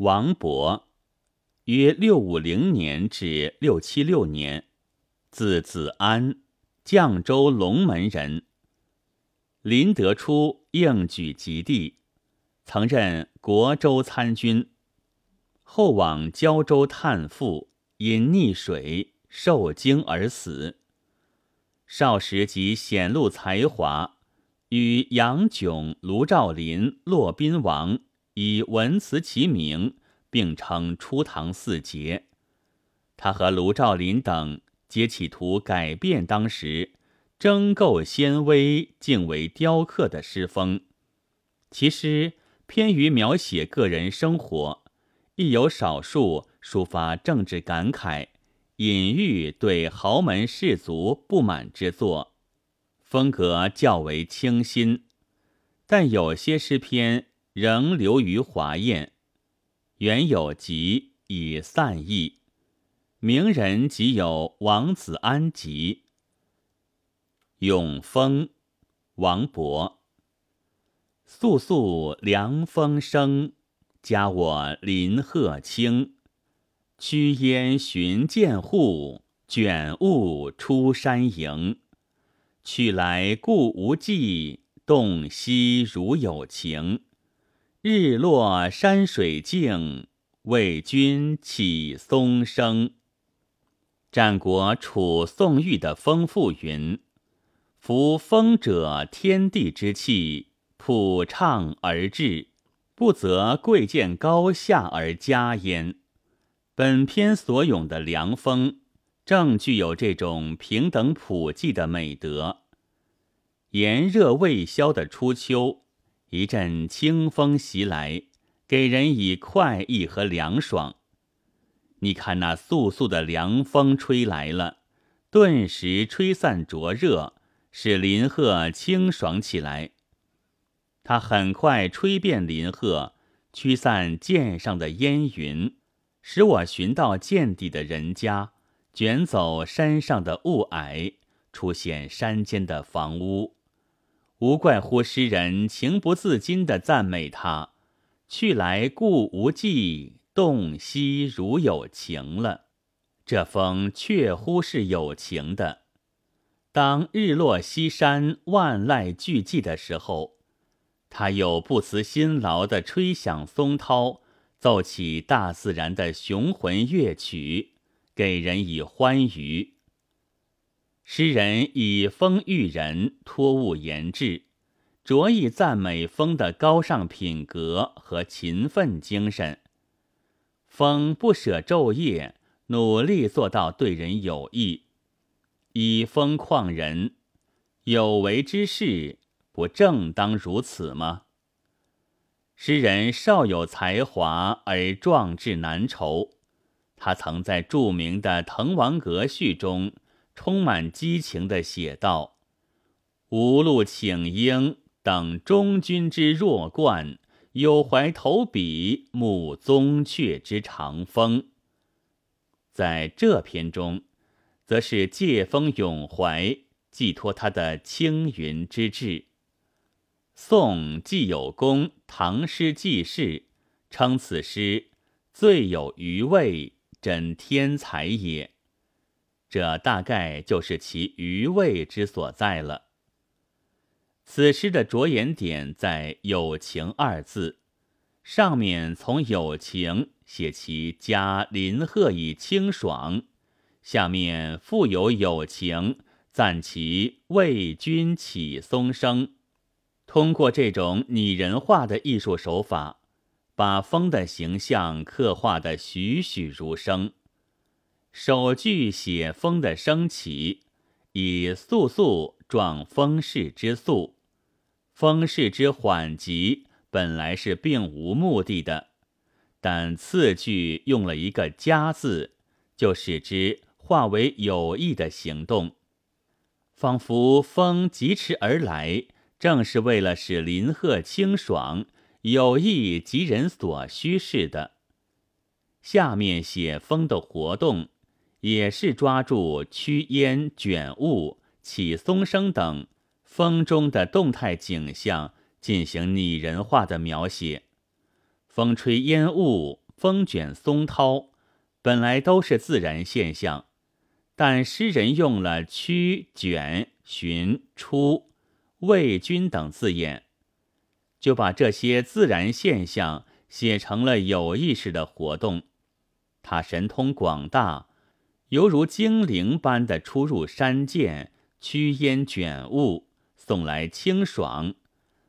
王勃，约六五零年至六七六年，字子安，绛州龙门人。林德初应举及第，曾任国州参军，后往胶州探父，因溺水受惊而死。少时即显露才华，与杨炯、卢照邻、骆宾王以文辞齐名，并称初唐四杰。他和卢照邻等皆企图改变当时。争构纤微、敬为雕刻的诗风，其诗偏于描写个人生活，亦有少数抒发政治感慨、隐喻对豪门士族不满之作，风格较为清新。但有些诗篇仍留于华艳，原有集已散佚。名人即有王子安集。永丰，王勃。肃肃凉风生，加我林鹤清。驱烟寻涧户，卷雾出山营。去来故无迹，洞悉如有情。日落山水静，为君起松声。战国楚宋玉的风赋云。夫风者，天地之气，普畅而至，不择贵贱高下而佳焉。本篇所咏的凉风，正具有这种平等普济的美德。炎热未消的初秋，一阵清风袭来，给人以快意和凉爽。你看那簌簌的凉风吹来了，顿时吹散灼热。使林壑清爽起来。它很快吹遍林壑，驱散涧上的烟云，使我寻到涧底的人家，卷走山上的雾霭，出现山间的房屋。无怪乎诗人情不自禁地赞美他：“去来故无迹，洞悉如有情了。”这风确乎是有情的。当日落西山，万籁俱寂的时候，他又不辞辛劳地吹响松涛，奏起大自然的雄浑乐曲，给人以欢愉。诗人以风喻人，托物言志，着意赞美风的高尚品格和勤奋精神。风不舍昼夜，努力做到对人有益。以风旷人，有为之事，不正当如此吗？诗人少有才华而壮志难酬，他曾在著名的《滕王阁序》中充满激情地写道：“无路请缨，等中军之弱冠；有怀投笔，慕宗悫之长风。”在这篇中。则是借风咏怀，寄托他的青云之志。宋既有功唐诗记事，称此诗最有余味，真天才也。这大概就是其余味之所在了。此诗的着眼点在“有情”二字，上面从有情写其家林壑以清爽。下面富有友情，赞其为君起松声。通过这种拟人化的艺术手法，把风的形象刻画得栩栩如生。首句写风的升起，以肃肃状风势之肃，风势之缓急本来是并无目的的，但次句用了一个加字，就使之。化为有意的行动，仿佛风疾驰而来，正是为了使林壑清爽，有意及人所需似的。下面写风的活动，也是抓住驱烟、卷雾、起松声等风中的动态景象，进行拟人化的描写。风吹烟雾，风卷松涛，本来都是自然现象，但诗人用了曲、卷、寻、出、魏军等字眼，就把这些自然现象写成了有意识的活动。他神通广大，犹如精灵般的出入山涧，驱烟卷雾，送来清爽，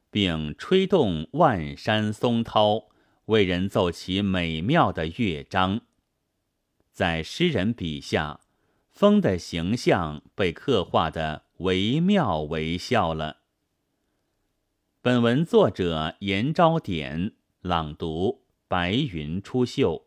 并吹动万山松涛，为人奏起美妙的乐章。在诗人笔下，风的形象被刻画的惟妙惟肖了。本文作者严昭典朗读：白云出岫。